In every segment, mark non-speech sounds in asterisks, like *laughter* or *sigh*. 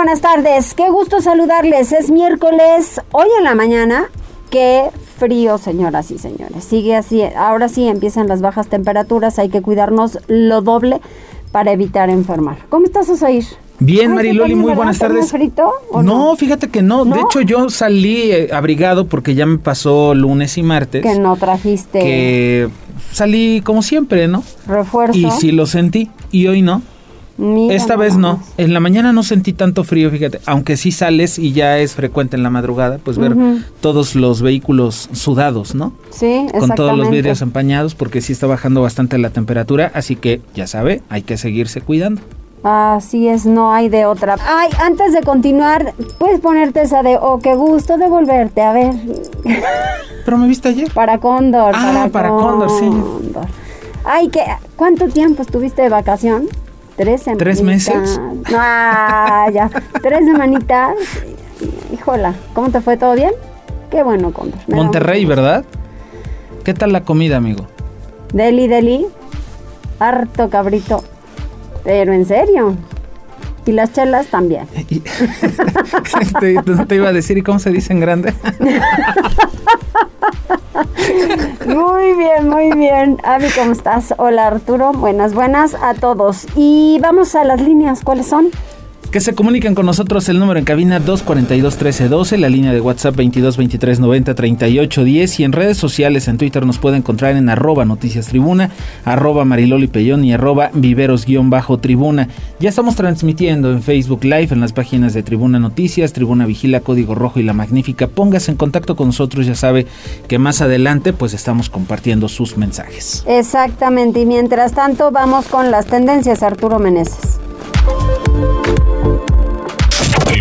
Buenas tardes. Qué gusto saludarles. Es miércoles, hoy en la mañana. Qué frío, señoras y señores. Sigue así. Ahora sí empiezan las bajas temperaturas. Hay que cuidarnos lo doble para evitar enfermar. ¿Cómo estás, Osair? Bien, Mariloli, muy buenas tardes. frito? No, no, fíjate que no. De hecho, yo salí eh, abrigado porque ya me pasó lunes y martes. Que no trajiste. Que salí como siempre, ¿no? Refuerzo. Y sí lo sentí. Y hoy no. Esta vez no. En la mañana no sentí tanto frío, fíjate. Aunque sí sales y ya es frecuente en la madrugada, pues ver todos los vehículos sudados, ¿no? Sí, Con todos los vidrios empañados, porque sí está bajando bastante la temperatura. Así que, ya sabe, hay que seguirse cuidando. Así es, no hay de otra. Ay, antes de continuar, puedes ponerte esa de, oh, qué gusto de volverte a ver. *laughs* Pero me viste ayer. Para Cóndor. Ah, para, Cóndor, sí. Ay, ¿qué, ¿cuánto tiempo estuviste de vacación? Tres semanitas. ¿Tres meses? Ah, ya. Tres semanitas. Híjola, ¿cómo te fue? ¿Todo bien? Qué bueno, Cóndor. Monterrey, ¿verdad? ¿Qué tal la comida, amigo? Deli, deli. Harto cabrito. Pero en serio. Y las chelas también. *laughs* te, te, iba a decir, ¿y cómo se dice en grande? *laughs* muy bien, muy bien. Avi, ¿cómo estás? Hola Arturo, buenas, buenas a todos. Y vamos a las líneas, ¿cuáles son? Que se comuniquen con nosotros el número en cabina 242-1312, la línea de WhatsApp 2223903810 y en redes sociales en Twitter nos puede encontrar en arroba noticias tribuna, arroba mariloli pellón y arroba viveros-tribuna. Ya estamos transmitiendo en Facebook Live en las páginas de Tribuna Noticias, Tribuna Vigila, Código Rojo y La Magnífica. Póngase en contacto con nosotros, ya sabe que más adelante pues estamos compartiendo sus mensajes. Exactamente, y mientras tanto vamos con las tendencias, Arturo Meneses.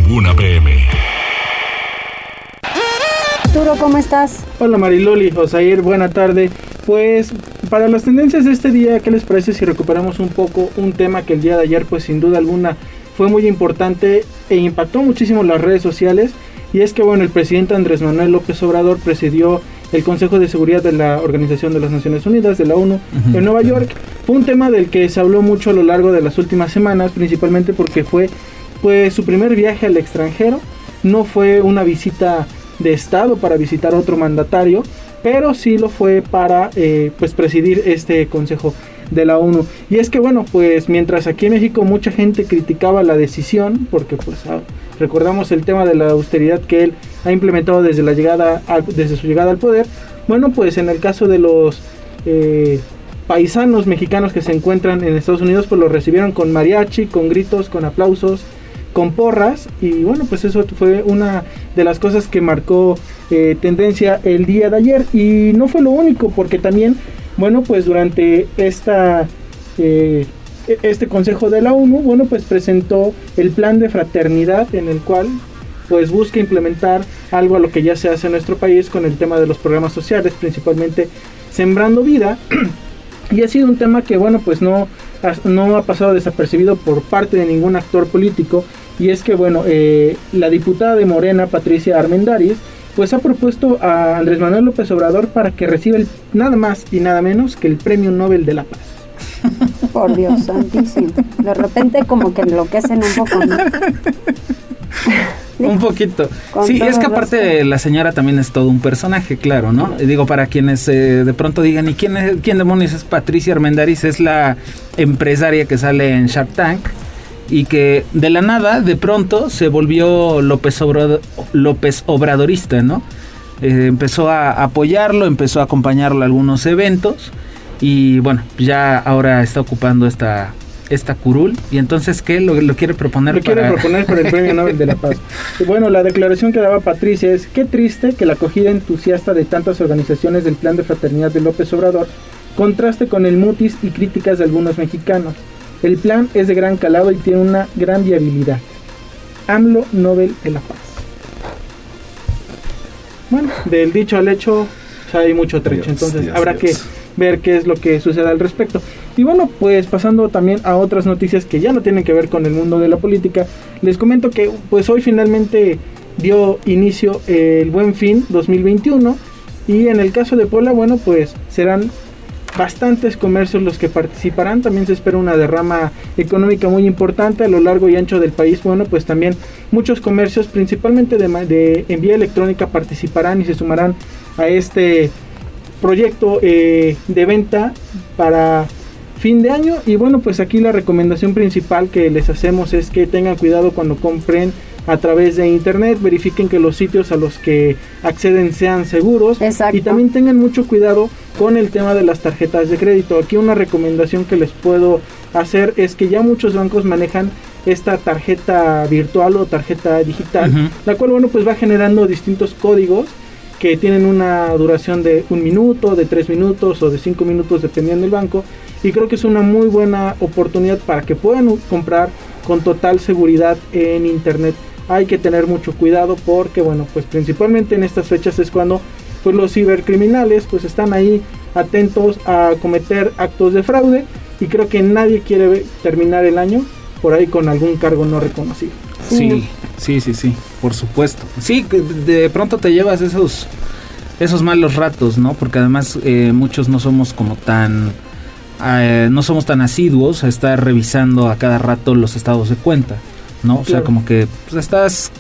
Tribuna PM. Arturo, ¿cómo estás? Hola Mariloli, Josair, buena tarde. Pues para las tendencias de este día, ¿qué les parece si recuperamos un poco un tema que el día de ayer, pues sin duda alguna, fue muy importante e impactó muchísimo las redes sociales? Y es que, bueno, el presidente Andrés Manuel López Obrador presidió el Consejo de Seguridad de la Organización de las Naciones Unidas, de la ONU, en Nueva York. Fue un tema del que se habló mucho a lo largo de las últimas semanas, principalmente porque fue pues su primer viaje al extranjero. No fue una visita de Estado para visitar otro mandatario, pero sí lo fue para eh, pues presidir este Consejo de la ONU. Y es que bueno, pues mientras aquí en México mucha gente criticaba la decisión, porque pues ah, recordamos el tema de la austeridad que él ha implementado desde la llegada desde su llegada al poder, bueno pues en el caso de los eh, paisanos mexicanos que se encuentran en Estados Unidos, pues lo recibieron con mariachi, con gritos, con aplausos, con porras y bueno pues eso fue una de las cosas que marcó eh, tendencia el día de ayer. Y no fue lo único porque también bueno pues durante esta eh, este consejo de la ONU bueno pues presentó el plan de fraternidad en el cual pues busca implementar algo a lo que ya se hace en nuestro país con el tema de los programas sociales principalmente sembrando vida. *clears throat* Y ha sido un tema que bueno pues no no ha pasado desapercibido por parte de ningún actor político y es que bueno eh, la diputada de Morena Patricia Armendáriz pues ha propuesto a Andrés Manuel López Obrador para que reciba el, nada más y nada menos que el Premio Nobel de la Paz. *laughs* Por Dios santísimo. De repente como que enloquecen un poco. un poquito. sí, es que aparte la señora también es todo un personaje, claro, ¿no? Digo, para quienes eh, de pronto digan, ¿y quién, es, quién demonios es Patricia Armendariz? Es la empresaria que sale en Shark Tank y que de la nada, de pronto, se volvió López, López Obradorista, ¿no? Eh, empezó a apoyarlo, empezó a acompañarlo a algunos eventos y bueno, ya ahora está ocupando esta esta curul. Y entonces qué lo, quiere proponer lo quiere proponer por el *laughs* premio Nobel de la Paz. Bueno la declaración que daba Patricia es qué triste que la acogida entusiasta de tantas organizaciones del plan de fraternidad de López Obrador contraste con el mutis y críticas de algunos mexicanos el plan es de gran calado y tiene una gran viabilidad AMLO Nobel de la Paz. Bueno, del dicho al hecho hay mucho trecho, entonces habrá que ver qué es lo que sucede al respecto. Y bueno, pues pasando también a otras noticias que ya no tienen que ver con el mundo de la política, les comento que pues hoy finalmente dio inicio el Buen Fin 2021 y en el caso de Puebla, bueno, pues serán bastantes comercios los que participarán. También se espera una derrama económica muy importante a lo largo y ancho del país. Bueno, pues también muchos comercios, principalmente de, de en vía electrónica, participarán y se sumarán a este proyecto eh, de venta para fin de año. Y bueno, pues aquí la recomendación principal que les hacemos es que tengan cuidado cuando compren a través de internet, verifiquen que los sitios a los que acceden sean seguros y también tengan mucho cuidado con el tema de las tarjetas de crédito. Aquí una recomendación que les puedo hacer es que ya muchos bancos manejan esta tarjeta virtual o tarjeta digital, la cual bueno pues va generando distintos códigos que tienen una duración de un minuto, de tres minutos o de cinco minutos dependiendo del banco y creo que es una muy buena oportunidad para que puedan comprar con total seguridad en internet hay que tener mucho cuidado porque bueno pues principalmente en estas fechas es cuando pues los cibercriminales pues están ahí atentos a cometer actos de fraude y creo que nadie quiere terminar el año por ahí con algún cargo no reconocido. Sí, sí, sí, sí, por supuesto. Sí, de pronto te llevas esos esos malos ratos, ¿no? Porque además eh, muchos no somos como tan eh, no somos tan asiduos a estar revisando a cada rato los estados de cuenta. ¿No? O sea, como que pues, estás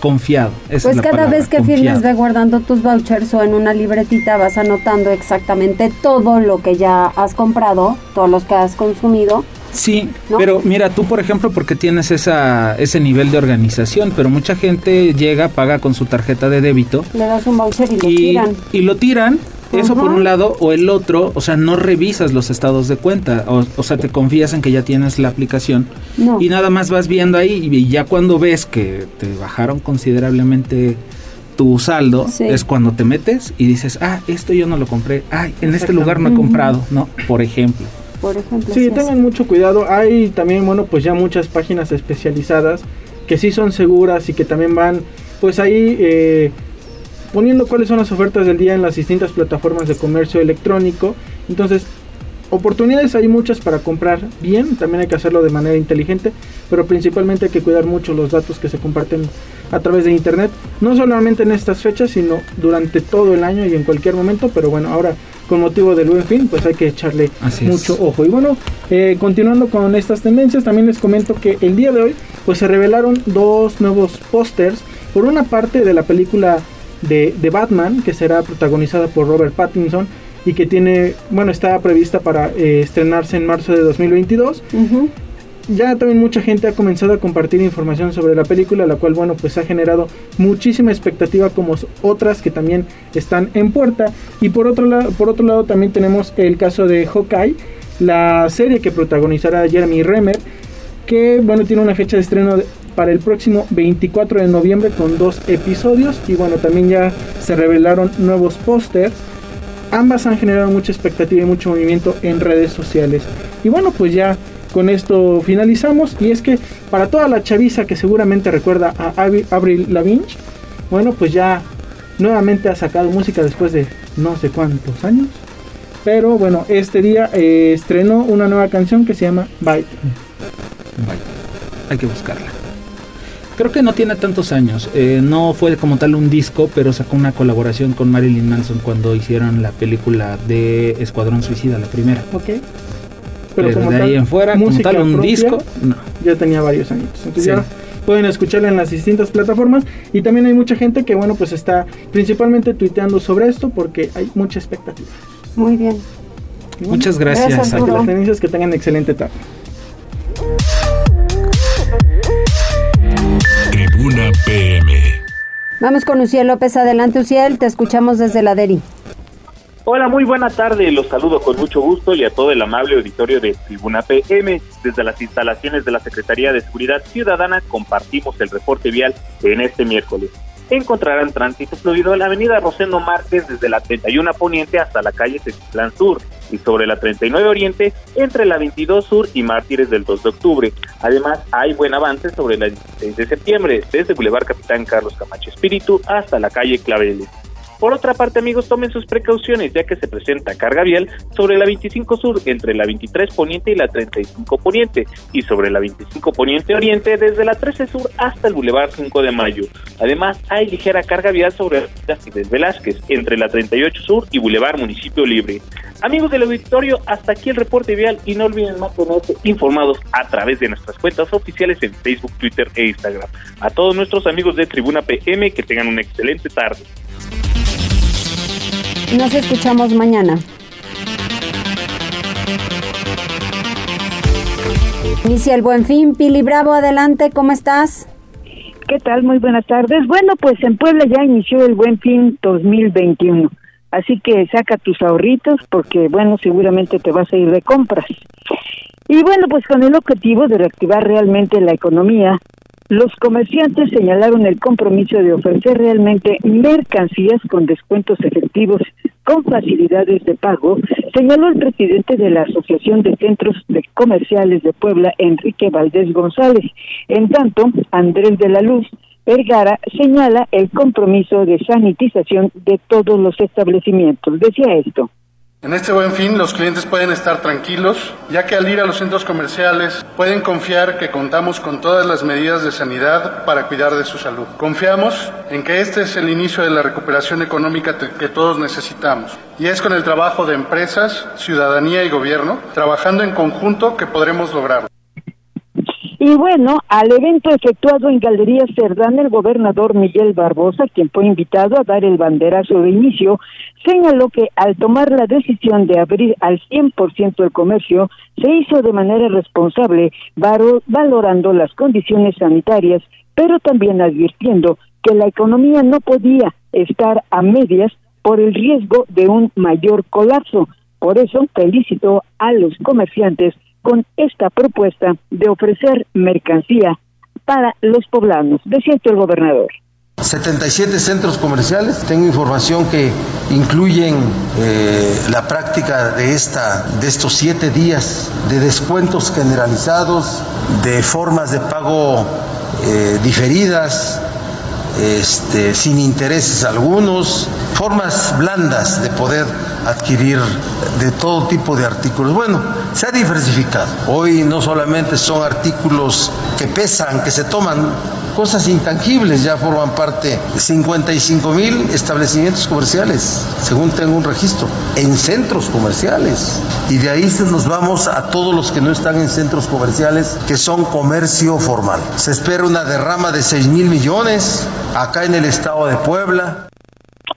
confiado. pues cada vez que firmes ve guardando tus vouchers o en una libretita vas anotando exactamente todo lo que ya has comprado, todos los que has consumido. Sí, pero mira, tú por ejemplo, porque tienes esa, ese nivel de organización, pero mucha gente llega, paga con su tarjeta de débito. Le das un voucher y lo tiran. Y lo tiran eso por un lado, o el otro, o sea, no revisas los estados de cuenta, o, sea, te confías en que ya tienes la aplicación y nada más vas viendo ahí y ya cuando ves que te bajaron considerablemente tu saldo, es cuando te metes y dices, ah, esto yo no lo compré, ay, en este lugar no he comprado, ¿no? Por ejemplo. Por ejemplo. Sí, tengan mucho cuidado. Hay también, bueno, pues ya muchas páginas especializadas que sí son seguras y que también van, pues ahí... Eh, poniendo cuáles son las ofertas del día en las distintas plataformas de comercio electrónico. Entonces, oportunidades hay muchas para comprar bien, también hay que hacerlo de manera inteligente, pero principalmente hay que cuidar mucho los datos que se comparten a través de internet, no solamente en estas fechas, sino durante todo el año y en cualquier momento, pero bueno, ahora con motivo del buen fin, pues hay que echarle mucho ojo. Y bueno, eh, continuando con estas tendencias, también les comento que el día de hoy, pues se revelaron dos nuevos pósters, por una parte de la película de, Batman, que será protagonizada por Robert Pattinson y que tiene, bueno, está prevista para eh, estrenarse en marzo de 2022. Ya también mucha gente ha comenzado a compartir información sobre la película, la cual, bueno, pues ha generado muchísima expectativa como otras que también están en puerta. Y por otro, lado, por otro lado también tenemos el caso de Hawkeye, la serie que protagonizará Jeremy Renner, que, bueno, tiene una fecha de estreno de, para el próximo 24 de noviembre con dos episodios y bueno también ya se revelaron nuevos pósters ambas han generado mucha expectativa y mucho movimiento en redes sociales y bueno pues ya con esto finalizamos y es que para toda la chaviza que seguramente recuerda a Avril Lavigne bueno pues ya nuevamente ha sacado música después de no sé cuántos años pero bueno este día eh, estrenó una nueva canción que se llama Bye. Bye. Hay que buscarla. Creo que no tiene tantos años. Eh, no fue como tal un disco, pero sacó una colaboración con Marilyn Manson cuando hicieron la película de Escuadrón Suicida, la primera. Ok. Pero, de ahí en fuera, como tal un disco, no. Ya tenía varios años. Entonces ya pueden escucharla en las distintas plataformas. Y también hay mucha gente que, bueno, pues está principalmente tuiteando sobre esto porque hay mucha expectativa. Muy bien. Muchas gracias. gracias las tendencias que tengan excelente tarde. PM. Vamos con Uciel López. Adelante, Uciel. Te escuchamos desde la DERI. Hola, muy buena tarde. Los saludo con mucho gusto y a todo el amable auditorio de Tribuna PM. Desde las instalaciones de la Secretaría de Seguridad Ciudadana compartimos el reporte vial en este miércoles. Encontrarán tránsito fluido en la avenida Rosendo Márquez desde la 31 Poniente hasta la calle Textlán Sur y sobre la 39 Oriente entre la 22 Sur y Mártires del 2 de octubre. Además, hay buen avance sobre la 16 de septiembre, desde Boulevard Capitán Carlos Camacho Espíritu hasta la calle Claveles. Por otra parte, amigos, tomen sus precauciones ya que se presenta carga vial sobre la 25 Sur entre la 23 Poniente y la 35 Poniente y sobre la 25 Poniente Oriente desde la 13 Sur hasta el Boulevard 5 de Mayo. Además, hay ligera carga vial sobre la Fidel Velázquez entre la 38 Sur y Boulevard Municipio Libre. Amigos del auditorio, hasta aquí el reporte vial y no olviden mantenerse informados a través de nuestras cuentas oficiales en Facebook, Twitter e Instagram. A todos nuestros amigos de Tribuna PM que tengan una excelente tarde. Nos escuchamos mañana. Inicia el buen fin. Pili Bravo, adelante, ¿cómo estás? ¿Qué tal? Muy buenas tardes. Bueno, pues en Puebla ya inició el buen fin 2021. Así que saca tus ahorritos porque, bueno, seguramente te vas a ir de compras. Y bueno, pues con el objetivo de reactivar realmente la economía, los comerciantes señalaron el compromiso de ofrecer realmente mercancías con descuentos efectivos con facilidades de pago, señaló el presidente de la Asociación de Centros de Comerciales de Puebla, Enrique Valdés González. En tanto, Andrés de la Luz Vergara señala el compromiso de sanitización de todos los establecimientos. Decía esto. En este buen fin los clientes pueden estar tranquilos, ya que al ir a los centros comerciales pueden confiar que contamos con todas las medidas de sanidad para cuidar de su salud. Confiamos en que este es el inicio de la recuperación económica que todos necesitamos. Y es con el trabajo de empresas, ciudadanía y gobierno, trabajando en conjunto, que podremos lograrlo. Y bueno, al evento efectuado en Galería Cerdán, el gobernador Miguel Barbosa, quien fue invitado a dar el banderazo de inicio, señaló que al tomar la decisión de abrir al 100% el comercio, se hizo de manera responsable, valorando las condiciones sanitarias, pero también advirtiendo que la economía no podía estar a medias por el riesgo de un mayor colapso. Por eso felicitó a los comerciantes con esta propuesta de ofrecer mercancía para los poblanos, decía el gobernador. 77 centros comerciales. Tengo información que incluyen eh, la práctica de, esta, de estos siete días de descuentos generalizados, de formas de pago eh, diferidas, este, sin intereses algunos, formas blandas de poder adquirir de todo tipo de artículos. Bueno, se ha diversificado. Hoy no solamente son artículos que pesan, que se toman, cosas intangibles ya forman parte de 55 mil establecimientos comerciales, según tengo un registro, en centros comerciales. Y de ahí nos vamos a todos los que no están en centros comerciales, que son comercio formal. Se espera una derrama de 6 mil millones acá en el estado de Puebla.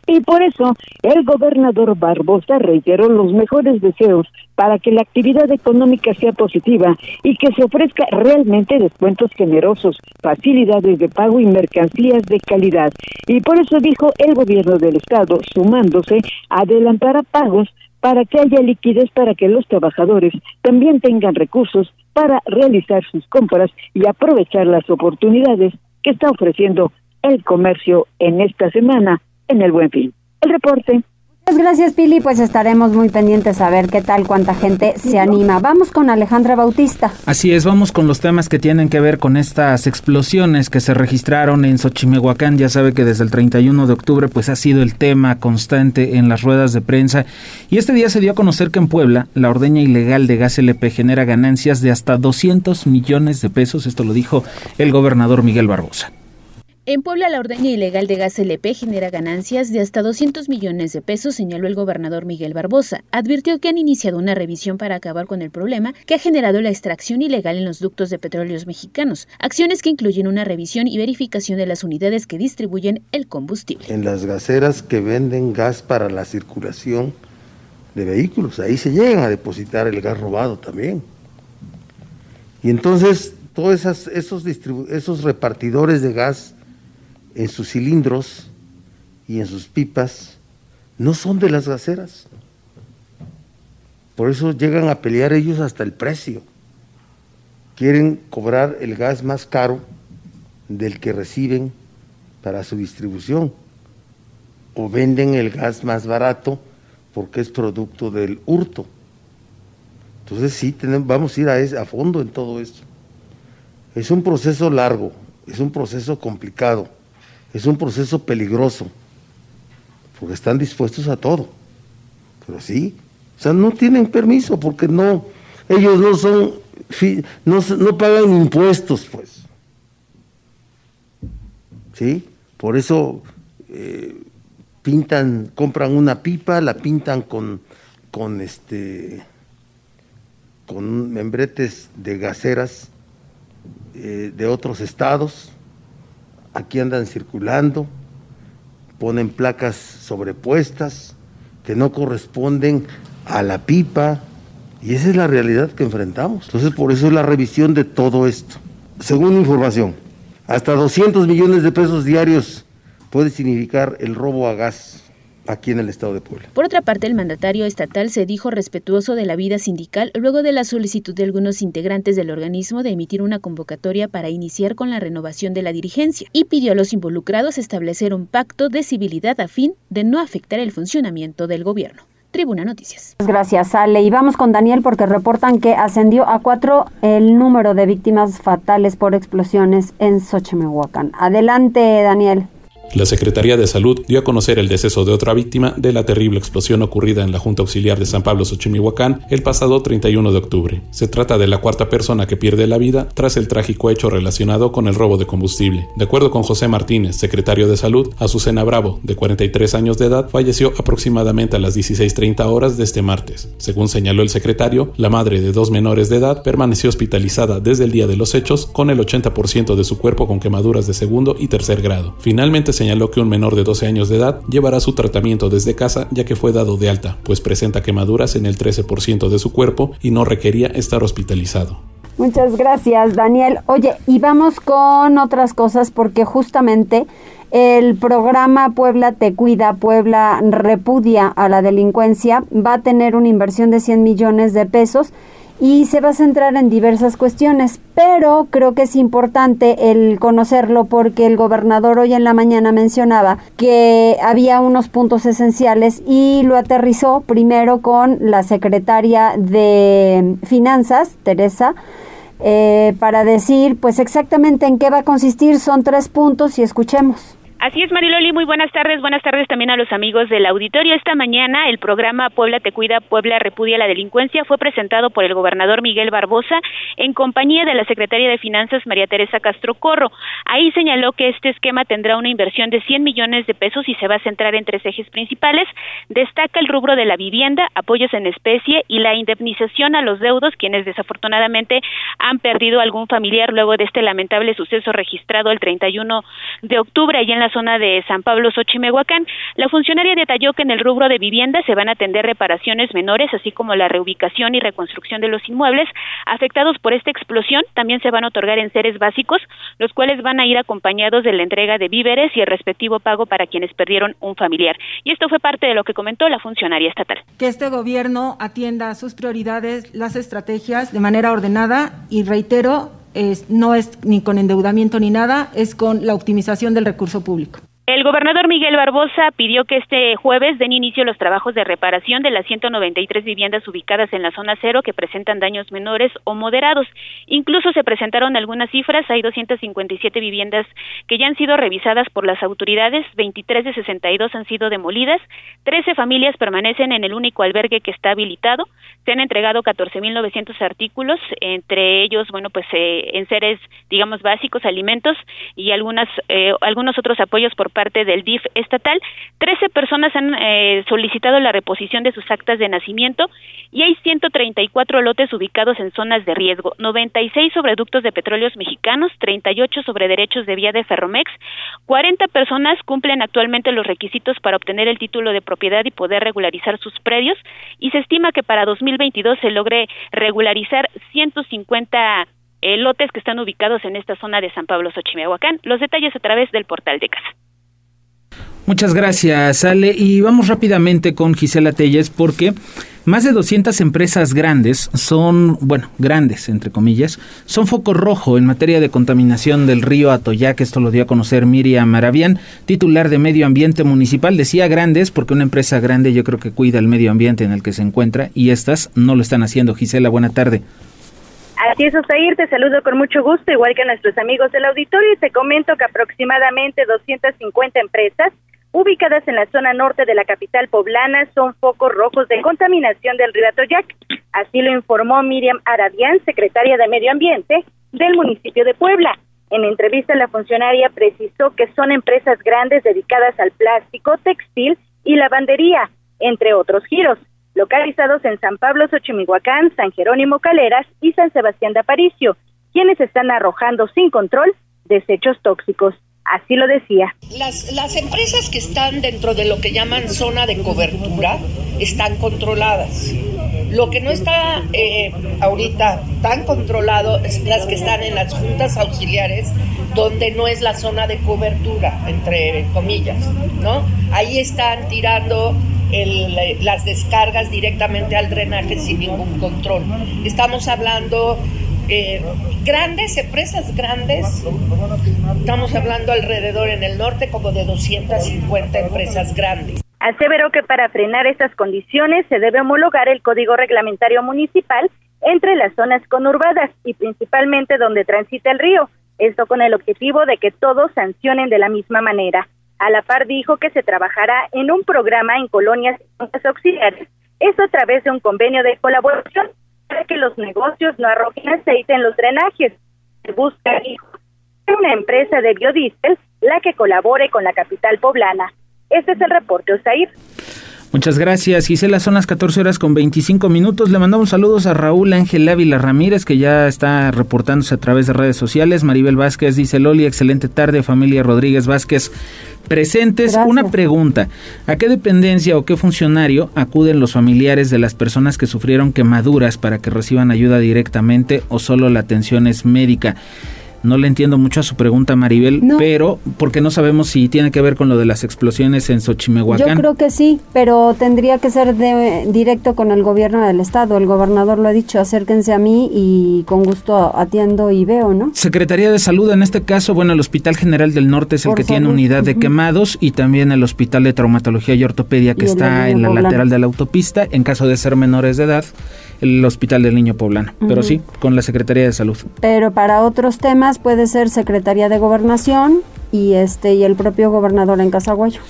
Y por eso el gobernador Barbosa reiteró los mejores deseos para que la actividad económica sea positiva y que se ofrezca realmente descuentos generosos, facilidades de pago y mercancías de calidad. Y por eso dijo el gobierno del estado, sumándose, a adelantar a pagos para que haya liquidez para que los trabajadores también tengan recursos para realizar sus compras y aprovechar las oportunidades que está ofreciendo el comercio en esta semana en el Buen Fin. El reporte. Muchas gracias, Pili. Pues estaremos muy pendientes a ver qué tal, cuánta gente se anima. Vamos con Alejandra Bautista. Así es, vamos con los temas que tienen que ver con estas explosiones que se registraron en Xochimehuacán. Ya sabe que desde el 31 de octubre pues ha sido el tema constante en las ruedas de prensa. Y este día se dio a conocer que en Puebla la ordeña ilegal de gas LP genera ganancias de hasta 200 millones de pesos. Esto lo dijo el gobernador Miguel Barbosa. En Puebla, la ordeña ilegal de gas LP genera ganancias de hasta 200 millones de pesos, señaló el gobernador Miguel Barbosa. Advirtió que han iniciado una revisión para acabar con el problema que ha generado la extracción ilegal en los ductos de petróleos mexicanos. Acciones que incluyen una revisión y verificación de las unidades que distribuyen el combustible. En las gaseras que venden gas para la circulación de vehículos, ahí se llegan a depositar el gas robado también. Y entonces, todos esos, esos repartidores de gas en sus cilindros y en sus pipas no son de las gaseras. Por eso llegan a pelear ellos hasta el precio. Quieren cobrar el gas más caro del que reciben para su distribución. O venden el gas más barato porque es producto del hurto. Entonces sí, tenemos, vamos a ir a, a fondo en todo esto. Es un proceso largo, es un proceso complicado, es un proceso peligroso, porque están dispuestos a todo. Pero sí, o sea, no tienen permiso porque no, ellos no son, no, no pagan impuestos, pues. ¿Sí? Por eso eh, pintan, compran una pipa, la pintan con, con este, con membretes de gaseras eh, de otros estados, aquí andan circulando, ponen placas sobrepuestas que no corresponden a la pipa, y esa es la realidad que enfrentamos. Entonces, por eso es la revisión de todo esto. Según información, hasta 200 millones de pesos diarios puede significar el robo a gas aquí en el estado de Puebla. Por otra parte, el mandatario estatal se dijo respetuoso de la vida sindical luego de la solicitud de algunos integrantes del organismo de emitir una convocatoria para iniciar con la renovación de la dirigencia y pidió a los involucrados establecer un pacto de civilidad a fin de no afectar el funcionamiento del gobierno. Tribuna Noticias. Gracias, Ale. Y vamos con Daniel porque reportan que ascendió a cuatro el número de víctimas fatales por explosiones en Xochimehuacán. Adelante, Daniel. La Secretaría de Salud dio a conocer el deceso de otra víctima de la terrible explosión ocurrida en la Junta Auxiliar de San Pablo Xochimihuacán el pasado 31 de octubre. Se trata de la cuarta persona que pierde la vida tras el trágico hecho relacionado con el robo de combustible. De acuerdo con José Martínez, secretario de Salud, Azucena Bravo, de 43 años de edad, falleció aproximadamente a las 16.30 horas de este martes. Según señaló el secretario, la madre de dos menores de edad permaneció hospitalizada desde el día de los hechos con el 80% de su cuerpo con quemaduras de segundo y tercer grado. Finalmente señaló que un menor de 12 años de edad llevará su tratamiento desde casa ya que fue dado de alta, pues presenta quemaduras en el 13% de su cuerpo y no requería estar hospitalizado. Muchas gracias, Daniel. Oye, y vamos con otras cosas porque justamente el programa Puebla Te Cuida, Puebla Repudia a la Delincuencia va a tener una inversión de 100 millones de pesos y se va a centrar en diversas cuestiones, pero creo que es importante el conocerlo porque el gobernador hoy en la mañana mencionaba que había unos puntos esenciales y lo aterrizó primero con la secretaria de Finanzas, Teresa, eh, para decir pues exactamente en qué va a consistir. Son tres puntos y escuchemos. Así es, Mariloli, muy buenas tardes. Buenas tardes también a los amigos del auditorio. Esta mañana el programa Puebla te cuida, Puebla repudia la delincuencia fue presentado por el gobernador Miguel Barbosa en compañía de la secretaria de Finanzas María Teresa Castro Corro. Ahí señaló que este esquema tendrá una inversión de 100 millones de pesos y se va a centrar en tres ejes principales. Destaca el rubro de la vivienda, apoyos en especie y la indemnización a los deudos, quienes desafortunadamente han perdido algún familiar luego de este lamentable suceso registrado el 31 de octubre allá en la zona de San Pablo Xochimehuacán. La funcionaria detalló que en el rubro de vivienda se van a atender reparaciones menores, así como la reubicación y reconstrucción de los inmuebles afectados por esta explosión. También se van a otorgar enseres básicos, los cuales van a ir acompañados de la entrega de víveres y el respectivo pago para quienes perdieron un familiar. Y esto fue parte de lo que comentó la funcionaria estatal. Que este gobierno atienda sus prioridades, las estrategias de manera ordenada y reitero, no es ni con endeudamiento ni nada, es con la optimización del recurso público. El gobernador Miguel Barbosa pidió que este jueves den inicio los trabajos de reparación de las 193 viviendas ubicadas en la zona cero que presentan daños menores o moderados. Incluso se presentaron algunas cifras, hay 257 viviendas que ya han sido revisadas por las autoridades, 23 de 62 han sido demolidas, 13 familias permanecen en el único albergue que está habilitado, se han entregado 14.900 artículos, entre ellos, bueno, pues eh, en seres, digamos, básicos, alimentos y algunas, eh, algunos otros apoyos por parte del DIF estatal. Trece personas han eh, solicitado la reposición de sus actas de nacimiento y hay 134 lotes ubicados en zonas de riesgo, 96 sobre ductos de petróleos mexicanos, 38 sobre derechos de vía de Ferromex, 40 personas cumplen actualmente los requisitos para obtener el título de propiedad y poder regularizar sus predios y se estima que para 2022 se logre regularizar 150 eh, lotes que están ubicados en esta zona de San Pablo Xochimehuacán. Los detalles a través del portal de casa. Muchas gracias, Ale. Y vamos rápidamente con Gisela Telles porque Más de 200 empresas grandes son, bueno, grandes, entre comillas, son foco rojo en materia de contaminación del río Atoyac. Esto lo dio a conocer Miriam Maravián, titular de Medio Ambiente Municipal. Decía grandes porque una empresa grande yo creo que cuida el medio ambiente en el que se encuentra y estas no lo están haciendo. Gisela, buena tarde. Así es, Osair, te saludo con mucho gusto, igual que a nuestros amigos del auditorio, y te comento que aproximadamente 250 empresas ubicadas en la zona norte de la capital poblana son focos rojos de contaminación del río Atoyac. Así lo informó Miriam Aradián, secretaria de Medio Ambiente del municipio de Puebla. En entrevista, la funcionaria precisó que son empresas grandes dedicadas al plástico, textil y lavandería, entre otros giros localizados en San Pablo Xochimihuacán, San Jerónimo Caleras y San Sebastián de Aparicio, quienes están arrojando sin control desechos tóxicos. Así lo decía. Las, las empresas que están dentro de lo que llaman zona de cobertura están controladas. Lo que no está eh, ahorita tan controlado es las que están en las juntas auxiliares, donde no es la zona de cobertura, entre comillas, ¿no? Ahí están tirando las descargas directamente al drenaje sin ningún control. Estamos hablando grandes, empresas grandes, estamos hablando alrededor en el norte como de 250 empresas grandes. Aseveró que para frenar estas condiciones se debe homologar el Código Reglamentario Municipal entre las zonas conurbadas y principalmente donde transita el río, esto con el objetivo de que todos sancionen de la misma manera. A la par dijo que se trabajará en un programa en colonias auxiliares, esto a través de un convenio de colaboración para que los negocios no arrojen aceite en los drenajes. Se busca, una empresa de biodiesel la que colabore con la capital poblana. Este es el reporte, Osair. Muchas gracias, Gisela. Son las 14 horas con 25 minutos. Le mandamos saludos a Raúl Ángel Ávila Ramírez, que ya está reportándose a través de redes sociales. Maribel Vázquez dice: Loli, excelente tarde. Familia Rodríguez Vázquez presentes. Una pregunta: ¿a qué dependencia o qué funcionario acuden los familiares de las personas que sufrieron quemaduras para que reciban ayuda directamente o solo la atención es médica? No le entiendo mucho a su pregunta, Maribel, pero porque no sabemos si tiene que ver con lo de las explosiones en Xochimehuacán. Yo creo que sí, pero tendría que ser de, directo con el gobierno del estado. El gobernador lo ha dicho, acérquense a mí y con gusto atiendo y veo, ¿no? Secretaría de Salud, en este caso, bueno, el Hospital General del Norte es el que tiene unidad de quemados y también el Hospital de Traumatología y Ortopedia que está en la lateral de la autopista, en caso de ser menores de edad el Hospital del Niño Poblano, pero sí, con la Secretaría de Salud. Pero para otros temas puede ser Secretaría de Gobernación y este y el propio gobernador en Casaguayo.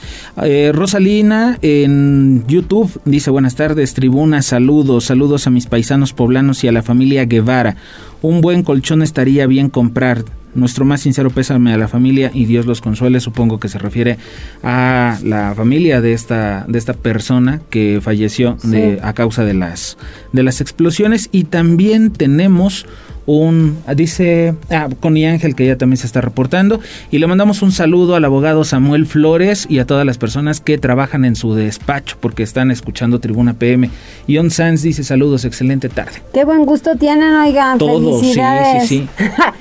Eh, Rosalina en YouTube dice buenas tardes, tribuna, saludos, saludos a mis paisanos poblanos y a la familia Guevara. Un buen colchón estaría bien comprar. Nuestro más sincero pésame a la familia y Dios los consuele. Supongo que se refiere a la familia de esta, de esta persona que falleció de, a causa de las, de las explosiones. Y también tenemos un, dice, ah, Connie Ángel, que ya también se está reportando, y le mandamos un saludo al abogado Samuel Flores y a todas las personas que trabajan en su despacho porque están escuchando Tribuna PM. Y On Sanz dice saludos, excelente tarde. Qué buen gusto tienen, oigan, Todos, sí, sí, sí. *laughs*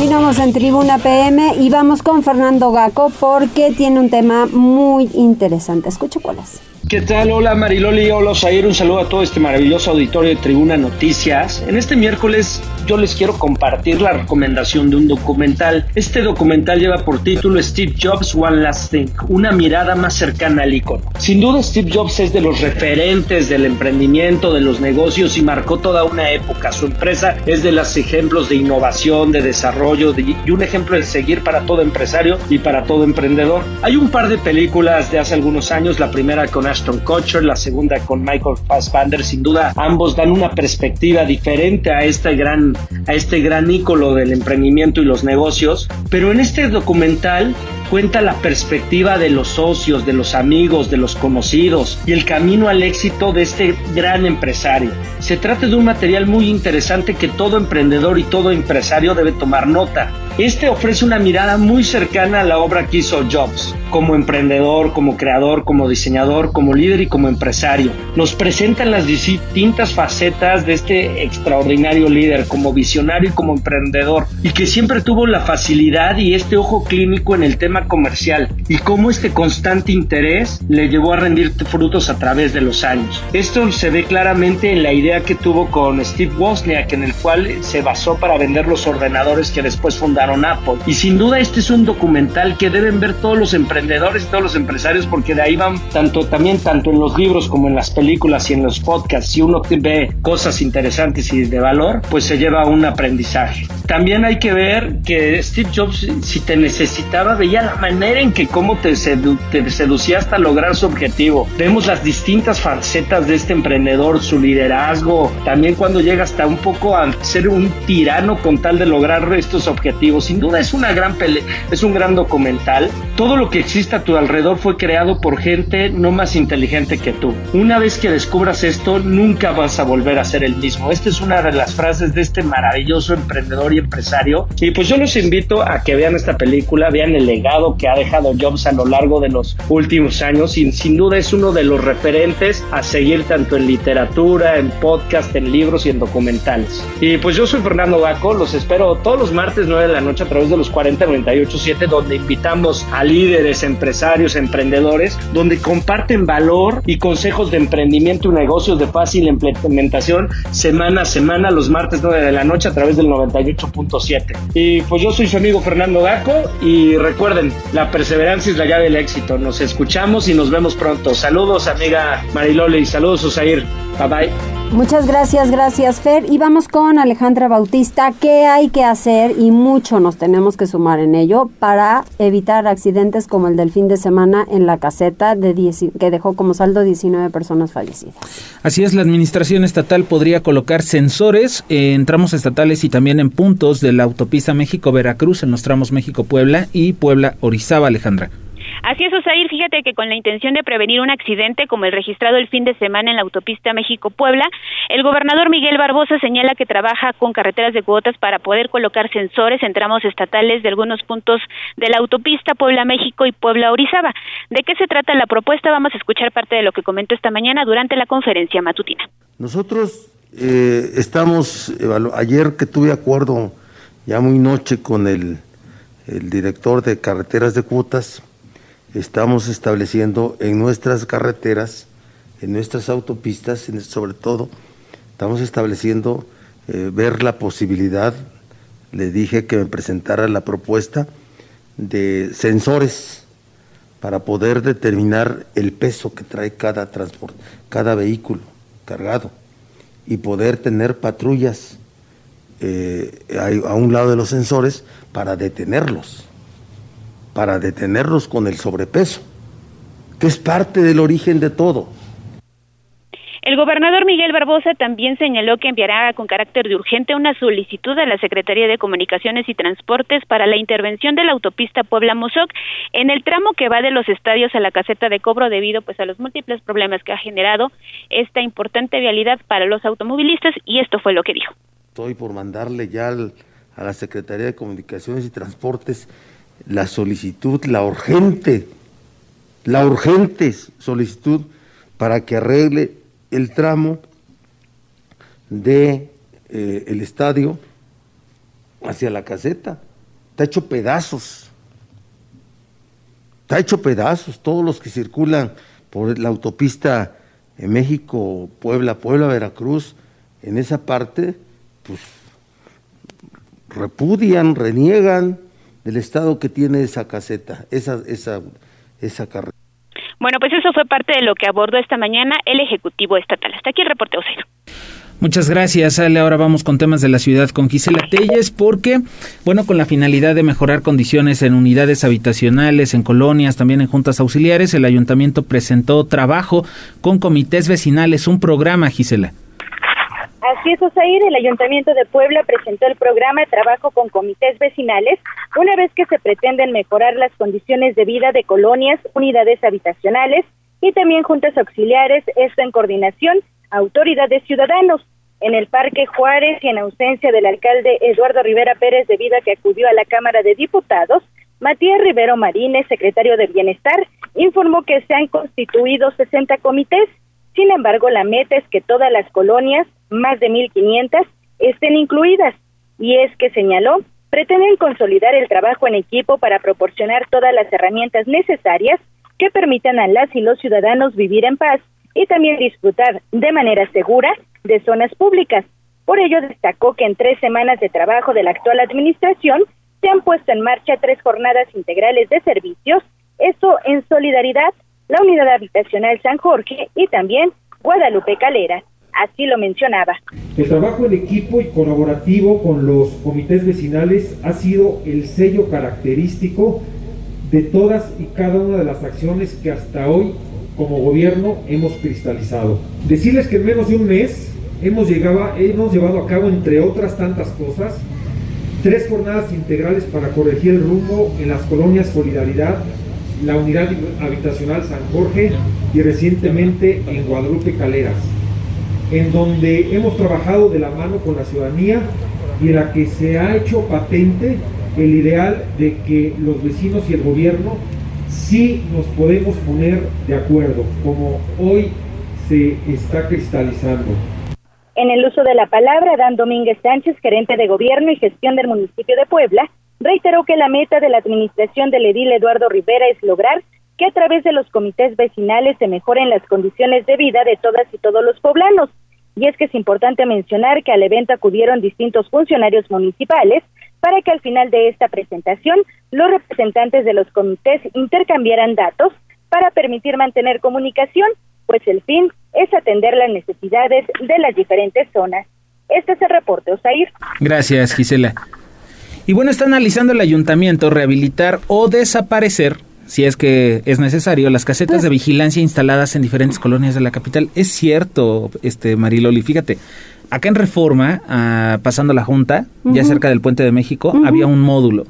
Continuamos en Tribuna PM y vamos con Fernando Gaco porque tiene un tema muy interesante. Escucha cuál es. ¿Qué tal? Hola Mariloli, hola Osair, un saludo a todo este maravilloso auditorio de Tribuna Noticias. En este miércoles yo les quiero compartir la recomendación de un documental. Este documental lleva por título Steve Jobs One Last Thing, una mirada más cercana al icono. Sin duda Steve Jobs es de los referentes del emprendimiento, de los negocios y marcó toda una época. Su empresa es de los ejemplos de innovación, de desarrollo y un ejemplo de seguir para todo empresario y para todo emprendedor. Hay un par de películas de hace algunos años, la primera con La segunda con Michael Fassbender, sin duda ambos dan una perspectiva diferente a este gran, a este gran ícono del emprendimiento y los negocios, pero en este documental cuenta la perspectiva de los socios, de los amigos, de los conocidos y el camino al éxito de este gran empresario. Se trata de un material muy interesante que todo emprendedor y todo empresario debe tomar nota. Este ofrece una mirada muy cercana a la obra que hizo Jobs, como emprendedor, como creador, como diseñador, como líder y como empresario. Nos presentan las distintas facetas de este extraordinario líder, como visionario y como emprendedor, y que siempre tuvo la facilidad y este ojo clínico en el tema comercial, y cómo este constante interés le llevó a rendir frutos a través de los años. Esto se ve claramente en la idea que tuvo con Steve Wozniak, en el cual se basó para vender los ordenadores que después fundaron Apple. Y sin duda este es un documental que deben ver todos los emprendedores y todos los empresarios porque de ahí van tanto también tanto en los libros como en las películas y en los podcasts. Si uno ve cosas interesantes y de valor, pues se lleva un aprendizaje. También hay que ver que Steve Jobs, si te necesitaba, veía la manera en que cómo te, te seducía hasta lograr su objetivo. Vemos las distintas facetas de este emprendedor, su liderazgo, también cuando llega hasta un poco a ser un tirano con tal de lograr estos objetivos. Sin duda es una gran pele es un gran documental. Todo lo que existe a tu alrededor fue creado por gente no más inteligente que tú. Una vez que descubras esto, nunca vas a volver a ser el mismo. Esta es una de las frases de este maravilloso emprendedor y empresario. Y pues yo los invito a que vean esta película, vean el legado que ha dejado Jobs a lo largo de los últimos años y sin duda es uno de los referentes a seguir tanto en literatura, en podcast, en libros y en documentales. Y pues yo soy Fernando Gaco, los espero todos los martes 9 de la noche a través de los 4098.7 donde invitamos a líderes, empresarios, emprendedores, donde comparten valor y consejos de emprendimiento y negocios de fácil implementación semana a semana los martes 9 de la noche a través del 98.7. Y pues yo soy su amigo Fernando Gaco y recuerden, la perseverancia es la llave del éxito. Nos escuchamos y nos vemos pronto. Saludos amiga Marilole y saludos Osair. Bye bye. Muchas gracias, gracias Fer. Y vamos con Alejandra Bautista. ¿Qué hay que hacer? Y mucho nos tenemos que sumar en ello para evitar accidentes como el del fin de semana en la caseta de que dejó como saldo 19 personas fallecidas. Así es, la administración estatal podría colocar sensores en tramos estatales y también en puntos de la autopista México-Veracruz, en los tramos México-Puebla y Puebla-Orizaba, Alejandra. Así es, Osair, fíjate que con la intención de prevenir un accidente como el registrado el fin de semana en la autopista México-Puebla, el gobernador Miguel Barbosa señala que trabaja con carreteras de cuotas para poder colocar sensores en tramos estatales de algunos puntos de la autopista Puebla-México y Puebla-Orizaba. ¿De qué se trata la propuesta? Vamos a escuchar parte de lo que comentó esta mañana durante la conferencia matutina. Nosotros eh, estamos, ayer que tuve acuerdo ya muy noche con el, el director de carreteras de cuotas, estamos estableciendo en nuestras carreteras, en nuestras autopistas, sobre todo, estamos estableciendo eh, ver la posibilidad, le dije que me presentara la propuesta de sensores para poder determinar el peso que trae cada transporte, cada vehículo cargado y poder tener patrullas eh, a un lado de los sensores para detenerlos para detenerlos con el sobrepeso, que es parte del origen de todo. El gobernador Miguel Barbosa también señaló que enviará con carácter de urgente una solicitud a la Secretaría de Comunicaciones y Transportes para la intervención de la autopista Puebla-Mozoc en el tramo que va de los estadios a la caseta de cobro debido pues a los múltiples problemas que ha generado esta importante vialidad para los automovilistas y esto fue lo que dijo. Estoy por mandarle ya a la Secretaría de Comunicaciones y Transportes la solicitud, la urgente, la urgente solicitud para que arregle el tramo de eh, el estadio hacia la caseta. Está hecho pedazos. Está hecho pedazos. Todos los que circulan por la autopista en México, Puebla, Puebla, Veracruz, en esa parte, pues repudian, reniegan del estado que tiene esa caseta, esa, esa, esa carrera. Bueno, pues eso fue parte de lo que abordó esta mañana el Ejecutivo Estatal. Hasta aquí el reporte Ocero. Muchas gracias, Ale. Ahora vamos con temas de la ciudad con Gisela Telles, porque, bueno, con la finalidad de mejorar condiciones en unidades habitacionales, en colonias, también en juntas auxiliares, el ayuntamiento presentó trabajo con comités vecinales, un programa, Gisela. Así es, Osair, el Ayuntamiento de Puebla presentó el programa de trabajo con comités vecinales, una vez que se pretenden mejorar las condiciones de vida de colonias, unidades habitacionales y también juntas auxiliares, esto en coordinación autoridades ciudadanos. En el Parque Juárez y en ausencia del alcalde Eduardo Rivera Pérez debido a que acudió a la Cámara de Diputados, Matías Rivero Marínez, secretario de Bienestar, informó que se han constituido 60 comités. Sin embargo, la meta es que todas las colonias, más de 1.500, estén incluidas. Y es que señaló, pretenden consolidar el trabajo en equipo para proporcionar todas las herramientas necesarias que permitan a las y los ciudadanos vivir en paz y también disfrutar de manera segura de zonas públicas. Por ello, destacó que en tres semanas de trabajo de la actual administración se han puesto en marcha tres jornadas integrales de servicios, esto en solidaridad, la Unidad Habitacional San Jorge y también Guadalupe Calera. Así lo mencionaba. El trabajo en equipo y colaborativo con los comités vecinales ha sido el sello característico de todas y cada una de las acciones que hasta hoy como gobierno hemos cristalizado. Decirles que en menos de un mes hemos, llevado a cabo, entre otras tantas cosas, tres jornadas integrales para corregir el rumbo en las colonias Solidaridad, la unidad habitacional San Jorge y recientemente en Guadalupe Caleras, en donde hemos trabajado de la mano con la ciudadanía y en la que se ha hecho patente el ideal de que los vecinos y el gobierno sí nos podemos poner de acuerdo, como hoy se está cristalizando. En el uso de la palabra, Dan Domínguez Sánchez, gerente de gobierno y gestión del municipio de Puebla, reiteró que la meta de la administración del edil Eduardo Rivera es lograr que a través de los comités vecinales se mejoren las condiciones de vida de todas y todos los poblanos. Y es que es importante mencionar que al evento acudieron distintos funcionarios municipales, para que al final de esta presentación los representantes de los comités intercambiaran datos para permitir mantener comunicación, pues el fin es atender las necesidades de las diferentes zonas. Este es el reporte, Osair. Gracias, Gisela. Y bueno, está analizando el ayuntamiento rehabilitar o desaparecer, si es que es necesario, las casetas de vigilancia instaladas en diferentes colonias de la capital. Es cierto, este Mariloli, fíjate, acá en Reforma, ah, pasando la Junta, ya cerca del Puente de México, había un módulo.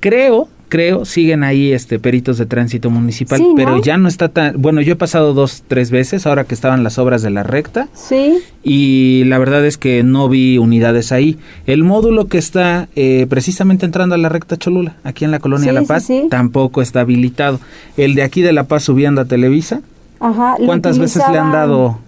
Creo, creo, siguen ahí este peritos de tránsito municipal, pero ya no está tan... Bueno, yo he pasado dos, tres veces ahora que estaban las obras de la recta. Sí. Y la verdad es que no vi unidades ahí. El módulo que está eh, precisamente entrando a la recta Cholula, aquí en la colonia La Paz, tampoco está habilitado. El de aquí de La Paz subiendo a Televisa. Ajá, ¿Cuántas veces le han dado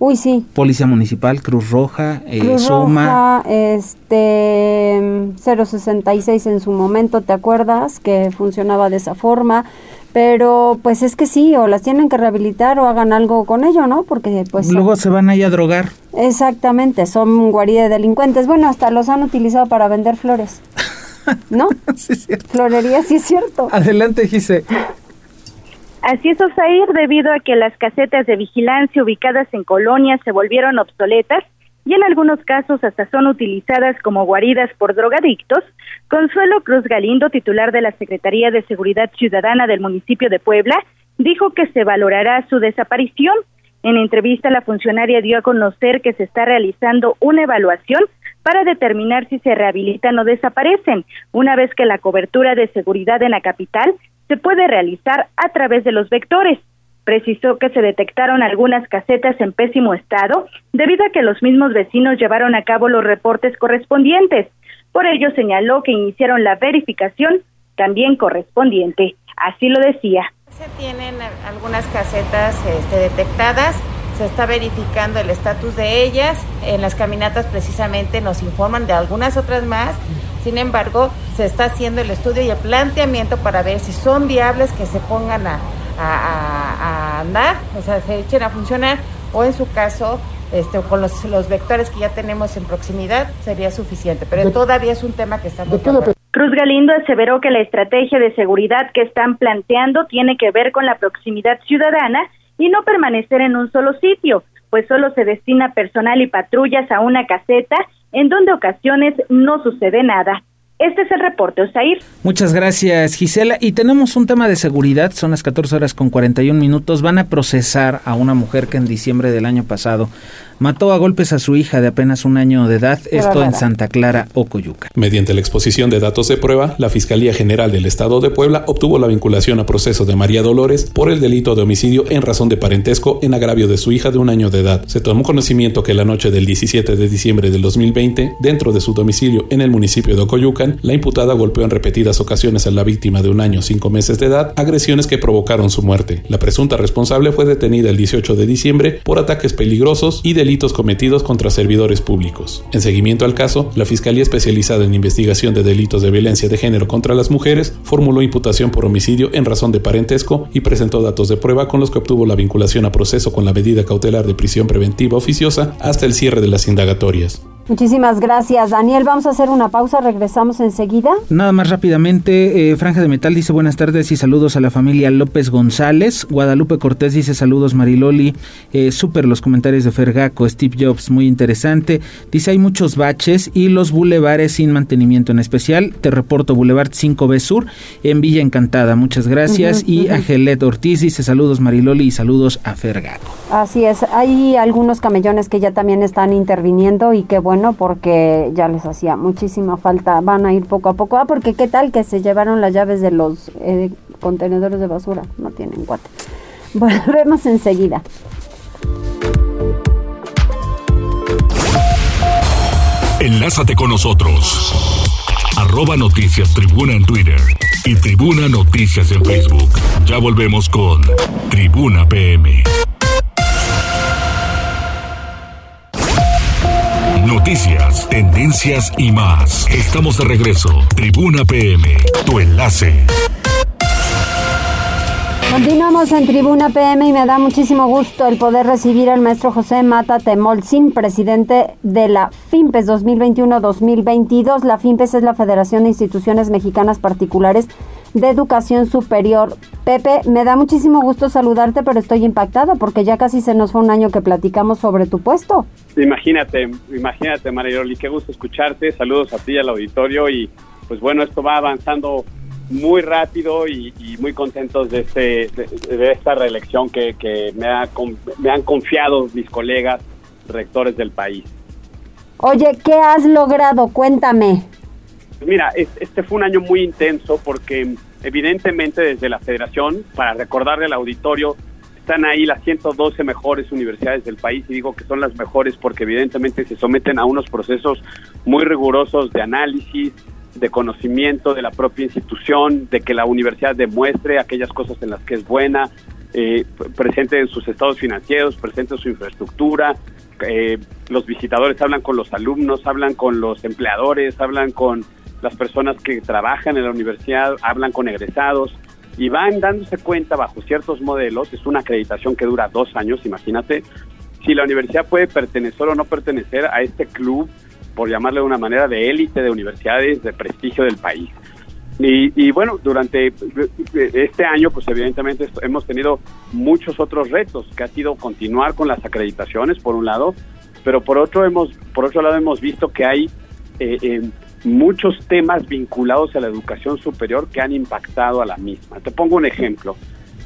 Uy, sí. Policía Municipal, Cruz Roja, eh, Cruz Suma. Roja, este, 066 en su momento, ¿te acuerdas? Que funcionaba de esa forma. Pero pues es que sí, o las tienen que rehabilitar o hagan algo con ello, ¿no? Porque pues... Luego se van ahí a drogar. Exactamente, son guarida de delincuentes. Bueno, hasta los han utilizado para vender flores. ¿No? *laughs* sí, es cierto. Florería, sí es cierto. Adelante, Gise. Así es, Osair, debido a que las casetas de vigilancia ubicadas en colonias se volvieron obsoletas y en algunos casos hasta son utilizadas como guaridas por drogadictos, Consuelo Cruz Galindo, titular de la Secretaría de Seguridad Ciudadana del municipio de Puebla, dijo que se valorará su desaparición. En entrevista, la funcionaria dio a conocer que se está realizando una evaluación para determinar si se rehabilitan o desaparecen, una vez que la cobertura de seguridad en la capital se puede realizar a través de los vectores. Precisó que se detectaron algunas casetas en pésimo estado debido a que los mismos vecinos llevaron a cabo los reportes correspondientes. Por ello señaló que iniciaron la verificación también correspondiente. Así lo decía. Se tienen algunas casetas este, detectadas, se está verificando el estatus de ellas. En las caminatas precisamente nos informan de algunas otras más sin embargo, se está haciendo el estudio y el planteamiento para ver si son viables que se pongan a, andar, o sea, se echen a funcionar, o en su caso, este, con los, vectores que ya tenemos en proximidad, sería suficiente. Pero todavía es un tema que estamos... Cruz Galindo aseveró que la estrategia de seguridad que están planteando tiene que ver con la proximidad ciudadana y no permanecer en un solo sitio, pues solo se destina personal y patrullas a una caseta en donde ocasiones no sucede nada. Este es el reporte, Osair. Muchas gracias, Gisela. Y tenemos un tema de seguridad, son las 14 horas con 41 minutos. Van a procesar a una mujer que en diciembre del año pasado mató a golpes a su hija de apenas un año de edad, esto en Santa Clara, Ocoyuca. Mediante la exposición de datos de prueba, la Fiscalía General del Estado de Puebla obtuvo la vinculación a proceso de María Dolores por el delito de homicidio en razón de parentesco en agravio de su hija de un año de edad. Se tomó conocimiento que la noche del 17 de diciembre del 2020, dentro de su domicilio en el municipio de Ocoyucan, la imputada golpeó en repetidas ocasiones a la víctima de un año cinco meses de edad, agresiones que provocaron su muerte. La presunta responsable fue detenida el 18 de diciembre por ataques peligrosos y delitos cometidos contra servidores públicos. En seguimiento al caso, la Fiscalía Especializada en Investigación de Delitos de Violencia de Género contra las Mujeres formuló imputación por homicidio en razón de parentesco y presentó datos de prueba con los que obtuvo la vinculación a proceso con la medida cautelar de prisión preventiva oficiosa hasta el cierre de las indagatorias. Muchísimas gracias, Daniel. Vamos a hacer una pausa, regresamos enseguida. Nada más rápidamente, eh, Franja de Metal dice buenas tardes y saludos a la familia López González. Guadalupe Cortés dice saludos Mariloli. Eh, súper los comentarios de Fergaco, Steve Jobs, muy interesante. Dice hay muchos baches y los bulevares sin mantenimiento en especial. Te reporto Boulevard 5B Sur en Villa Encantada. Muchas gracias. y a Gelet Ortiz dice saludos Mariloli y saludos a Fergaco. Así es, hay algunos camellones que ya también están interviniendo y que bueno porque ya les hacía muchísima falta. Van a ir poco a poco. Ah, porque qué tal que se llevaron las llaves de los eh, contenedores de basura. No tienen cuate. *laughs* Volvemos enseguida. Enlázate con nosotros. Arroba Noticias Tribuna en Twitter y Tribuna Noticias en Facebook. Ya volvemos con Tribuna PM. Noticias, tendencias y más. Estamos de regreso. Tribuna PM, tu enlace. Continuamos en Tribuna PM y me da muchísimo gusto el poder recibir al maestro José Mata Temolzin, presidente de la FIMPES 2021-2022. La FIMPES es la Federación de Instituciones Mexicanas Particulares de Educación Superior. Pepe, me da muchísimo gusto saludarte, pero estoy impactada porque ya casi se nos fue un año que platicamos sobre tu puesto. Imagínate, imagínate, Marioli, qué gusto escucharte. Saludos a ti y al auditorio y pues bueno, esto va avanzando muy rápido y, muy contentos de, este, de, esta reelección que, me, me han confiado mis colegas rectores del país. Oye, ¿qué has logrado? Cuéntame. Mira, este fue un año muy intenso porque evidentemente desde la federación, para recordarle al auditorio, están ahí las 112 mejores universidades del país y digo que son las mejores porque evidentemente se someten a unos procesos muy rigurosos de análisis, de conocimiento de la propia institución, de que la universidad demuestre aquellas cosas en las que es buena, eh, presente en sus estados financieros, presente en su infraestructura, eh, los visitadores hablan con los alumnos, hablan con los empleadores, hablan con las personas que trabajan en la universidad hablan con egresados y van dándose cuenta bajo ciertos modelos, es una acreditación que dura dos años, imagínate, si la universidad puede pertenecer o no pertenecer a este club, por llamarle de una manera, de élite de universidades de prestigio del país. Y, bueno, durante este año, pues evidentemente hemos tenido muchos otros retos, que ha sido continuar con las acreditaciones, por un lado, pero por otro, hemos, por otro lado hemos visto que hay eh, muchos temas vinculados a la educación superior que han impactado a la misma. Te pongo un ejemplo.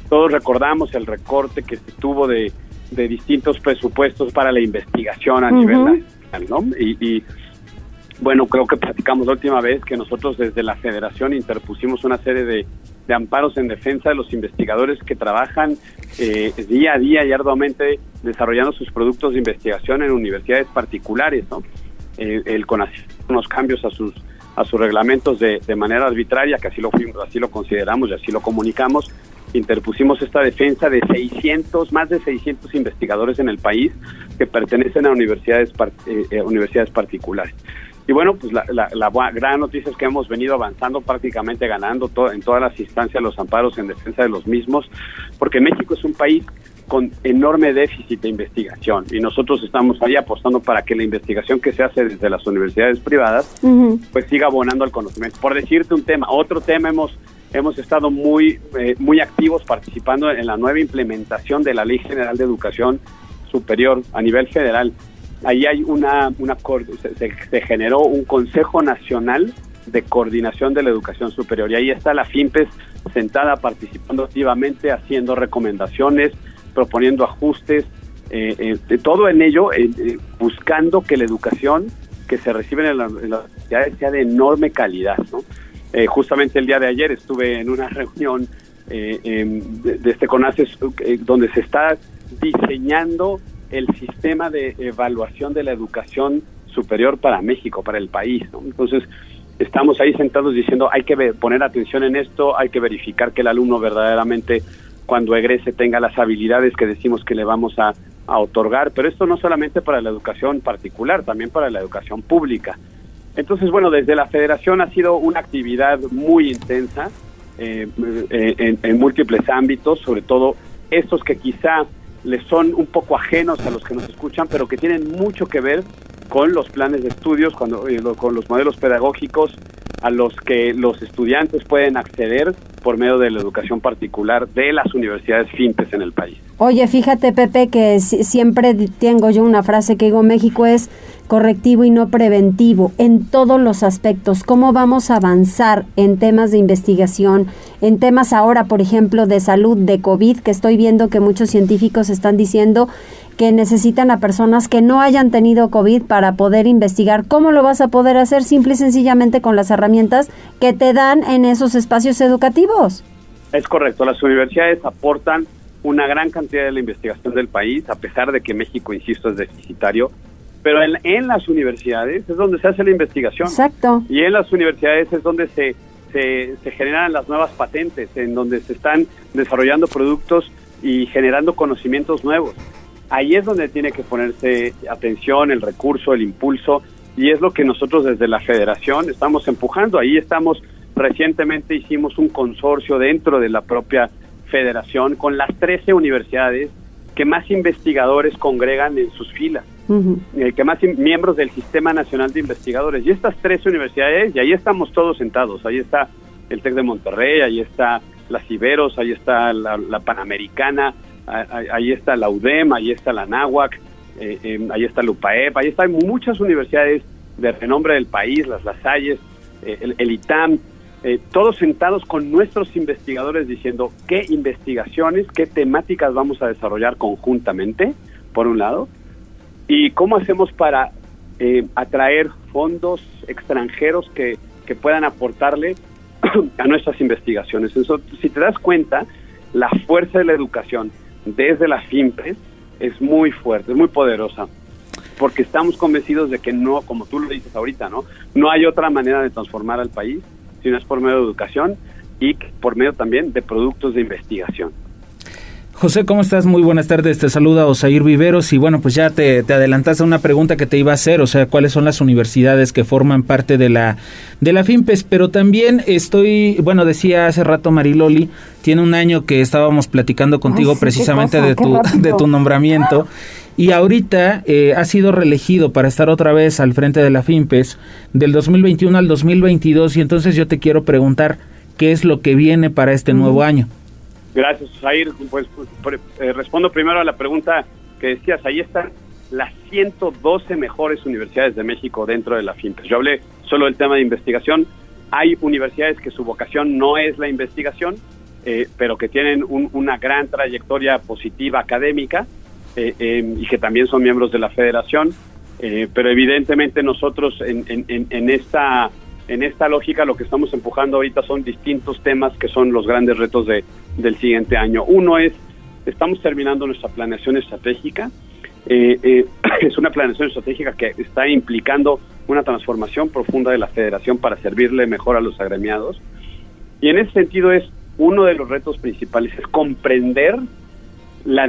Todos recordamos el recorte que se tuvo de, distintos presupuestos para la investigación a nivel nacional, ¿no? Y, bueno, creo que platicamos la última vez que nosotros desde la federación interpusimos una serie de, amparos en defensa de los investigadores que trabajan eh, día a día y arduamente desarrollando sus productos de investigación en universidades particulares, ¿no? Eh, el CONACYT unos cambios a sus a sus reglamentos de, de manera arbitraria, que así lo fuimos, así lo consideramos y así lo comunicamos, interpusimos esta defensa de 600, más de 600 investigadores en el país que pertenecen a universidades, eh, eh, universidades particulares. Y bueno, pues la, la, gran noticia es que hemos venido avanzando, prácticamente ganando en todas las instancias los amparos en defensa de los mismos, porque México es un país con enorme déficit de investigación y nosotros estamos ahí apostando para que la investigación que se hace desde las universidades privadas pues siga abonando al conocimiento. Por decirte un tema, otro tema hemos hemos estado muy eh, muy activos participando en la nueva implementación de la Ley General de Educación Superior a nivel federal. Ahí hay una una se, se generó un Consejo Nacional de Coordinación de la Educación Superior y ahí está la FIMPES sentada participando activamente haciendo recomendaciones proponiendo ajustes, eh, eh todo en ello buscando que la educación que se recibe en, las universidades sea de enorme calidad. ¿no? justamente el día de ayer estuve en una *laughs* reunión em, de, de, este CONACES donde se está diseñando el sistema de evaluación de la educación superior para México, para el país. Entonces, estamos ahí sentados diciendo hay que poner atención en esto, hay que verificar que el alumno verdaderamente cuando egrese tenga las habilidades que decimos que le vamos a, otorgar, pero esto no solamente para la educación particular, también para la educación pública. Entonces, bueno, desde la federación ha sido una actividad muy intensa eh, en, en múltiples ámbitos, sobre todo estos que quizá les son un poco ajenos a los que nos escuchan, pero que tienen mucho que ver con los planes de estudios, cuando, eh, con los modelos pedagógicos a los que los estudiantes pueden acceder por medio de la educación particular de las universidades fintes en el país. Oye, fíjate Pepe que siempre tengo yo una frase que digo, México es correctivo y no preventivo en todos los aspectos. ¿Cómo vamos a avanzar en temas de investigación, en temas ahora, por ejemplo, de salud, de COVID, que estoy viendo que muchos científicos están diciendo que necesitan a personas que no hayan tenido COVID para poder investigar. ¿Cómo lo vas a poder hacer? Simple y sencillamente con las herramientas que te dan en esos espacios educativos. Es correcto, las universidades aportan una gran cantidad de la investigación del país, a pesar de que México, insisto, es deficitario. Pero en, en las universidades es donde se hace la investigación. Exacto. Y en las universidades es donde se, se, se generan las nuevas patentes, en donde se están desarrollando productos y generando conocimientos nuevos ahí es donde tiene que ponerse atención, el recurso, el impulso, y es lo que nosotros desde la federación estamos empujando. Ahí estamos, recientemente hicimos un consorcio dentro de la propia federación con las 13 universidades que más investigadores congregan en sus filas, eh, que más miembros del Sistema Nacional de Investigadores. Y estas 13 universidades, y ahí estamos todos sentados, ahí está el TEC de Monterrey, ahí está las Iberos, ahí está la Panamericana, ahí está la UDEM, ahí está la NAHUAC, eh, eh, ahí está la UPAEP, ahí están muchas universidades de renombre del país, las Lasalles, eh, el, ITAM, todos sentados con nuestros investigadores diciendo qué investigaciones, qué temáticas vamos a desarrollar conjuntamente, por un lado, y cómo hacemos para atraer fondos extranjeros que, que puedan aportarle *clears throat* a nuestras investigaciones. Entonces, si te das cuenta, la fuerza de la educación desde la FIMPRES es muy fuerte, es muy poderosa, porque estamos convencidos de que no, como tú lo dices ahorita, ¿no? No hay otra manera de transformar al país, sino es por medio de educación y por medio también de productos de investigación. José, ¿cómo estás? Muy buenas tardes. Te saluda Osair Viveros y bueno, pues ya te, te adelantaste a una pregunta que te iba a hacer, o sea, cuáles son las universidades que forman parte de la de la FIMPES, pero también estoy, bueno, decía hace rato Mariloli, tiene un año que estábamos platicando contigo precisamente de tu de tu nombramiento y ahorita eh, ha sido reelegido para estar otra vez al frente de la FIMPES del 2021 al 2022 y entonces yo te quiero preguntar qué es lo que viene para este nuevo año. Gracias, Jair. Pues, pues eh, respondo primero a la pregunta que decías. Ahí están las 112 mejores universidades de México dentro de la FIMPES. Yo hablé solo del tema de investigación. Hay universidades que su vocación no es la investigación, eh, pero que tienen una gran trayectoria positiva académica eh, em, y que también son miembros de la federación. pero evidentemente nosotros en, en esta en esta lógica lo que estamos empujando ahorita son distintos temas que son los grandes retos de, del siguiente año. Uno es, estamos terminando nuestra planeación estratégica. Eh, eh, *clears throat* es una planeación estratégica que está implicando una transformación profunda de la federación para servirle mejor a los agremiados. Y en ese sentido es uno de los retos principales, es comprender la,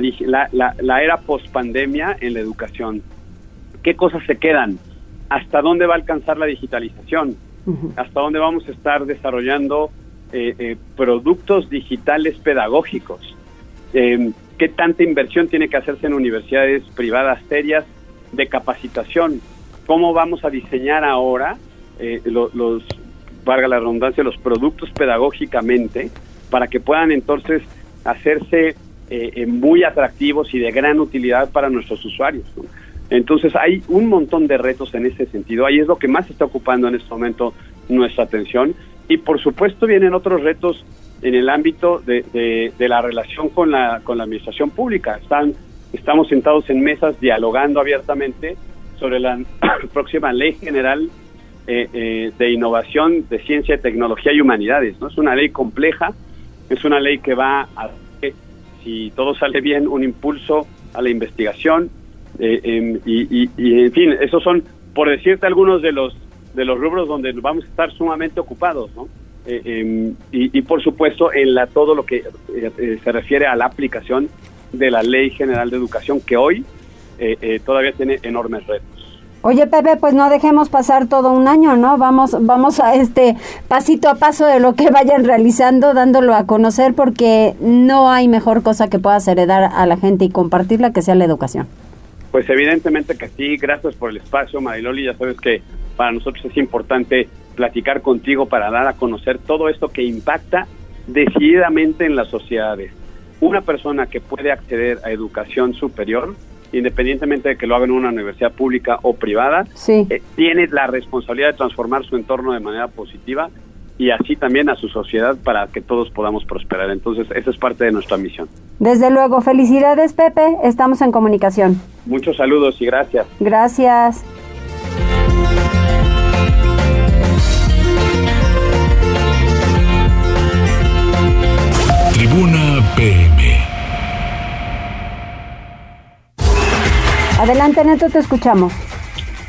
la, la era post-pandemia en la educación. ¿Qué cosas se quedan? ¿Hasta dónde va a alcanzar la digitalización? hasta dónde vamos a estar desarrollando eh, eh, productos digitales pedagógicos, em, qué tanta inversión tiene que hacerse en universidades privadas serias de capacitación, cómo vamos a diseñar ahora eh, los, valga la redundancia, los productos pedagógicamente para que puedan entonces hacerse muy atractivos y de gran utilidad para nuestros usuarios. Entonces hay un montón de retos en ese sentido. Ahí es lo que más está ocupando en este momento nuestra atención. Y por supuesto vienen otros retos en el ámbito de, la relación con la, con la administración pública. Están estamos sentados en mesas dialogando abiertamente sobre la *coughs* próxima ley general eh, eh, de innovación de ciencia, tecnología y humanidades. ¿no? Es una ley compleja, es una ley que va a, si todo sale bien, un impulso a la investigación eh, em, y, en fin, esos son, por decirte, algunos de los de los rubros donde vamos a estar sumamente ocupados, ¿no? Em, y, por supuesto en la todo lo que se refiere a la aplicación de la Ley General de Educación que hoy todavía tiene enormes retos. Oye, Pepe, pues no dejemos pasar todo un año, ¿no? Vamos, vamos a este pasito a paso de lo que vayan realizando, dándolo a conocer, porque no hay mejor cosa que puedas heredar a la gente y compartirla que sea la educación. Pues evidentemente que sí, gracias por el espacio, Mariloli. Ya sabes que para nosotros es importante platicar contigo para dar a conocer todo esto que impacta decididamente en las sociedades. Una persona que puede acceder a educación superior independientemente de que lo haga en una universidad pública o privada, eh, tiene la responsabilidad de transformar su entorno de manera positiva y así también a su sociedad para que todos podamos prosperar. Entonces, esa es parte de nuestra misión. Desde luego, felicidades Pepe, estamos en comunicación. Muchos saludos y gracias. Gracias. Tribuna PM. Adelante, Neto, te escuchamos.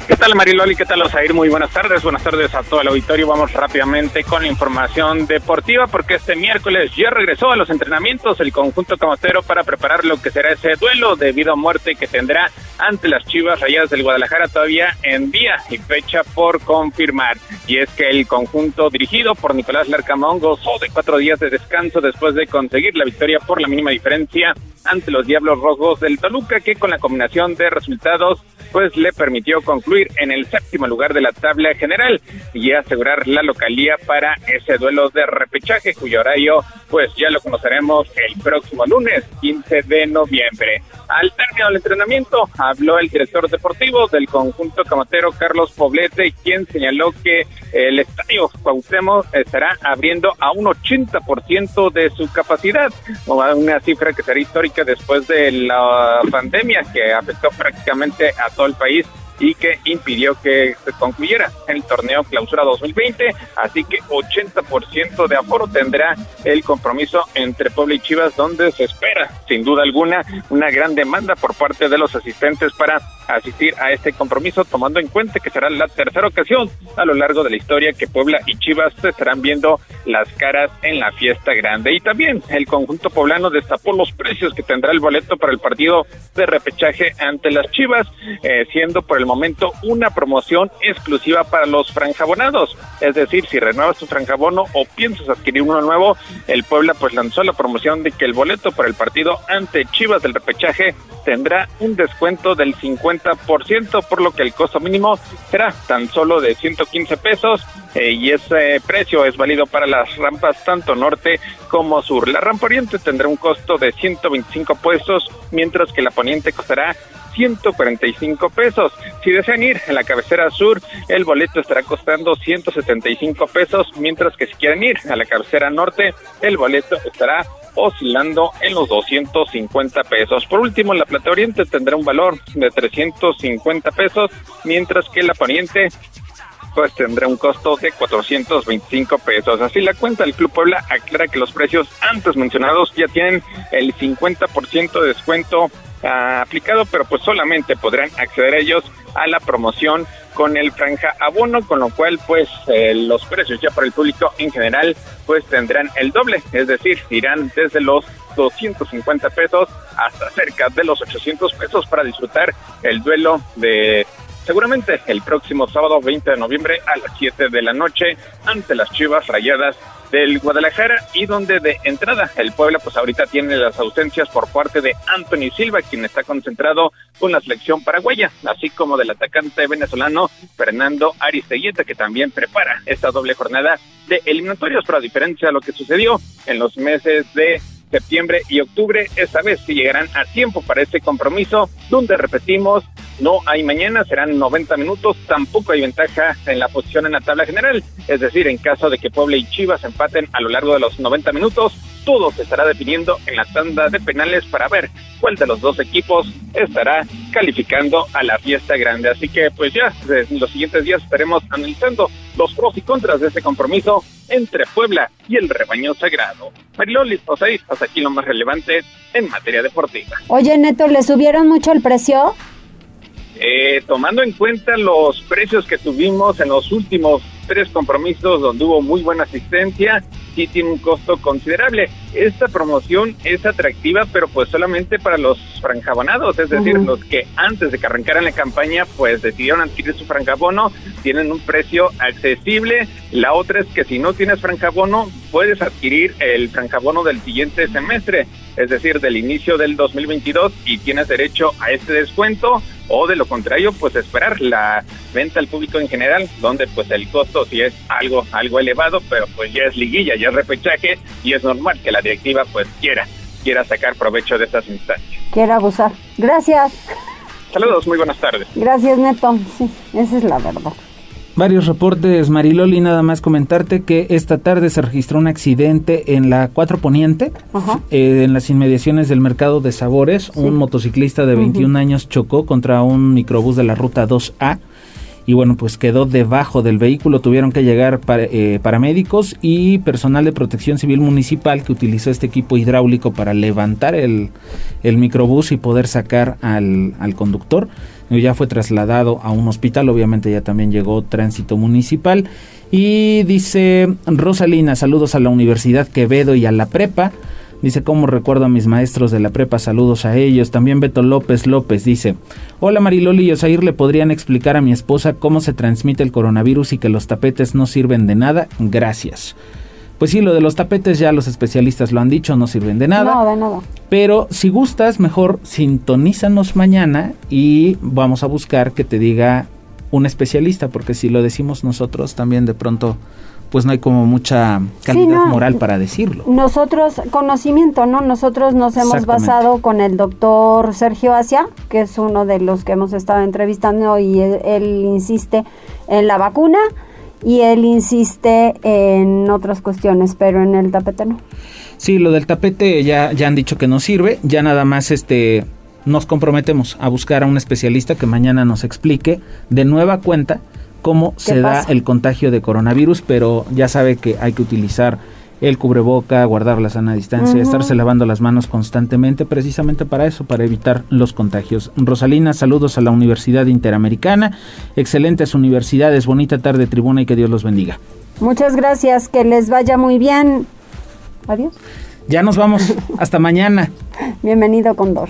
¿Qué tal Mariloli? ¿Qué tal Osair? Muy buenas tardes. Buenas tardes a todo el auditorio. Vamos rápidamente con la información deportiva porque este miércoles ya regresó a los entrenamientos el conjunto camotero para preparar lo que será ese duelo de vida o muerte que tendrá ante las Chivas Rayadas del Guadalajara todavía en día y fecha por confirmar. Y es que el conjunto dirigido por Nicolás Larcamón gozó de cuatro días de descanso después de conseguir la victoria por la mínima diferencia ante los Diablos Rojos del Toluca que con la combinación de resultados pues le permitió concluir en el séptimo lugar de la tabla general y asegurar la localía para ese duelo de repechaje cuyo horario pues ya lo conoceremos el próximo lunes 15 de noviembre. Al término del entrenamiento habló el director deportivo del conjunto camatero Carlos Poblete quien señaló que el estadio Cuauhtémoc estará abriendo a un 80% de su capacidad, una cifra que será histórica después de la pandemia que afectó prácticamente a todo el país y que impidió que se concluyera el torneo clausura 2020, así que 80% de aforo tendrá el compromiso entre Puebla y Chivas, donde se espera, sin duda alguna, una gran demanda por parte de los asistentes para asistir a este compromiso, tomando en cuenta que será la tercera ocasión a lo largo de la historia que Puebla y Chivas se estarán viendo las caras en la fiesta grande. Y también el conjunto poblano destapó los precios que tendrá el boleto para el partido de repechaje ante las Chivas, eh, siendo por el momento una promoción exclusiva para los franjabonados. Es decir, si renuevas tu franjabono o piensas adquirir uno nuevo, el Puebla pues lanzó la promoción de que el boleto para el partido ante Chivas del repechaje tendrá un descuento del 50%, por lo que el costo mínimo será tan solo de 115 pesos eh, y ese precio es válido para las rampas tanto norte como sur. La rampa oriente tendrá un costo de 125 pesos, mientras que la poniente costará 145 pesos. Si desean ir en la cabecera sur, el boleto estará costando 175 pesos, mientras que si quieren ir a la cabecera norte, el boleto estará oscilando en los 250 pesos. Por último, la Plata Oriente tendrá un valor de 350 pesos, mientras que la Poniente pues tendrá un costo de 425 pesos. Así la cuenta del Club Puebla aclara que los precios antes mencionados ya tienen el 50% de descuento aplicado, pero pues solamente podrán acceder ellos a la promoción con el franja abono, con lo cual pues eh, los precios ya para el público en general pues tendrán el doble, es decir, irán desde los 250 pesos hasta cerca de los 800 pesos para disfrutar el duelo de seguramente el próximo sábado 20 de noviembre a las 7 de la noche ante las Chivas Rayadas del Guadalajara y donde de entrada el Puebla pues ahorita tiene las ausencias por parte de Anthony Silva quien está concentrado con la selección paraguaya así como del atacante venezolano Fernando Aristeguieta que también prepara esta doble jornada de eliminatorios pero a diferencia de lo que sucedió en los meses de septiembre y octubre. Esta vez sí llegarán a tiempo para este compromiso donde repetimos no hay mañana, serán 90 minutos, tampoco hay ventaja en la posición en la tabla general, es decir, en caso de que Puebla y Chivas empaten a lo largo de los 90 minutos, todo se estará definiendo en la tanda de penales para ver cuál de los dos equipos estará calificando a la fiesta grande. Así que pues ya en los siguientes días estaremos analizando los pros y contras de este compromiso entre Puebla y el rebaño sagrado. Mariloli, José, hasta aquí lo más relevante en materia deportiva. Oye, Neto, ¿le subieron mucho el precio? Eh, tomando en cuenta los precios que tuvimos en los últimos tres compromisos donde hubo muy buena asistencia, sí tiene un costo considerable. Esta promoción es atractiva, pero pues solamente para los franjabonados, es decir, los que antes de que arrancaran la campaña, pues decidieron adquirir su franjabono, tienen un precio accesible. La otra es que si no tienes franjabono, puedes adquirir el franjabono del siguiente semestre, es decir, del inicio del 2022 y tienes derecho a este descuento o de lo contrario, pues esperar la venta al público en general, donde pues el costo sí es algo algo elevado, pero pues ya es liguilla, ya es repechaje y es normal que la directiva pues quiera quiera sacar provecho de estas instancias. Quiera abusar. Gracias. Saludos, muy buenas tardes. Gracias, Neto. Sí, esa es la verdad. Varios reportes, Mariloli, nada más comentarte que esta tarde se registró un accidente en la 4 Poniente, eh, en las inmediaciones del mercado de sabores. Un motociclista de 21 años chocó contra un microbús de la ruta 2A y bueno, pues quedó debajo del vehículo. Tuvieron que llegar eh, paramédicos y personal de protección civil municipal que utilizó este equipo hidráulico para levantar el, el microbús y poder sacar al, al conductor ya fue trasladado a un hospital, obviamente ya también llegó tránsito municipal. Y dice Rosalina, saludos a la Universidad Quevedo y a la prepa. Dice, ¿cómo recuerdo a mis maestros de la prepa? Saludos a ellos. También Beto López López dice, hola Mariloli y Osair, ¿le podrían explicar a mi esposa cómo se transmite el coronavirus y que los tapetes no sirven de nada? Gracias. Pues sí, lo de los tapetes ya los especialistas lo han dicho, no sirven de nada. No, de nada. Pero si gustas, mejor sintonízanos mañana y vamos a buscar que te diga un especialista, porque si lo decimos nosotros también de pronto pues no hay como mucha calidad moral para decirlo. Nosotros, conocimiento, ¿no? Nosotros nos hemos basado con el doctor Sergio Asia, que es uno de los que hemos estado entrevistando y él insiste en la vacuna y él insiste en otras cuestiones, pero en el tapete no. Sí, lo del tapete ya, ya han dicho que no sirve, ya nada más este nos comprometemos a buscar a un especialista que mañana nos explique de nueva cuenta cómo se da el contagio de coronavirus, pero ya sabe que hay que utilizar el cubreboca, guardar la sana distancia, estarse lavando las manos constantemente, precisamente para eso, para evitar los contagios. Rosalina, saludos a la Universidad Interamericana, excelentes universidades, bonita tarde tribuna y que Dios los bendiga. Muchas gracias, que les vaya muy bien. Adiós. Ya nos vamos, *laughs* hasta mañana. Bienvenido, Condor.